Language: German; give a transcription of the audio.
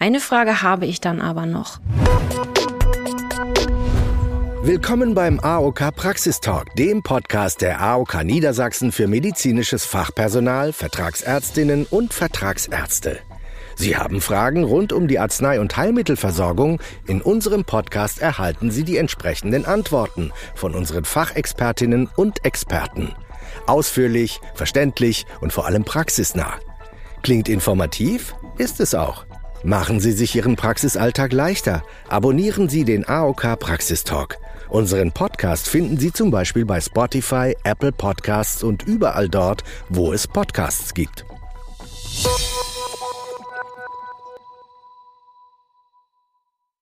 Eine Frage habe ich dann aber noch. Willkommen beim AOK Praxistalk, dem Podcast der AOK Niedersachsen für medizinisches Fachpersonal, Vertragsärztinnen und Vertragsärzte. Sie haben Fragen rund um die Arznei- und Heilmittelversorgung. In unserem Podcast erhalten Sie die entsprechenden Antworten von unseren Fachexpertinnen und Experten. Ausführlich, verständlich und vor allem praxisnah. Klingt informativ? Ist es auch. Machen Sie sich Ihren Praxisalltag leichter. Abonnieren Sie den AOK Praxistalk. Unseren Podcast finden Sie zum Beispiel bei Spotify, Apple Podcasts und überall dort, wo es Podcasts gibt.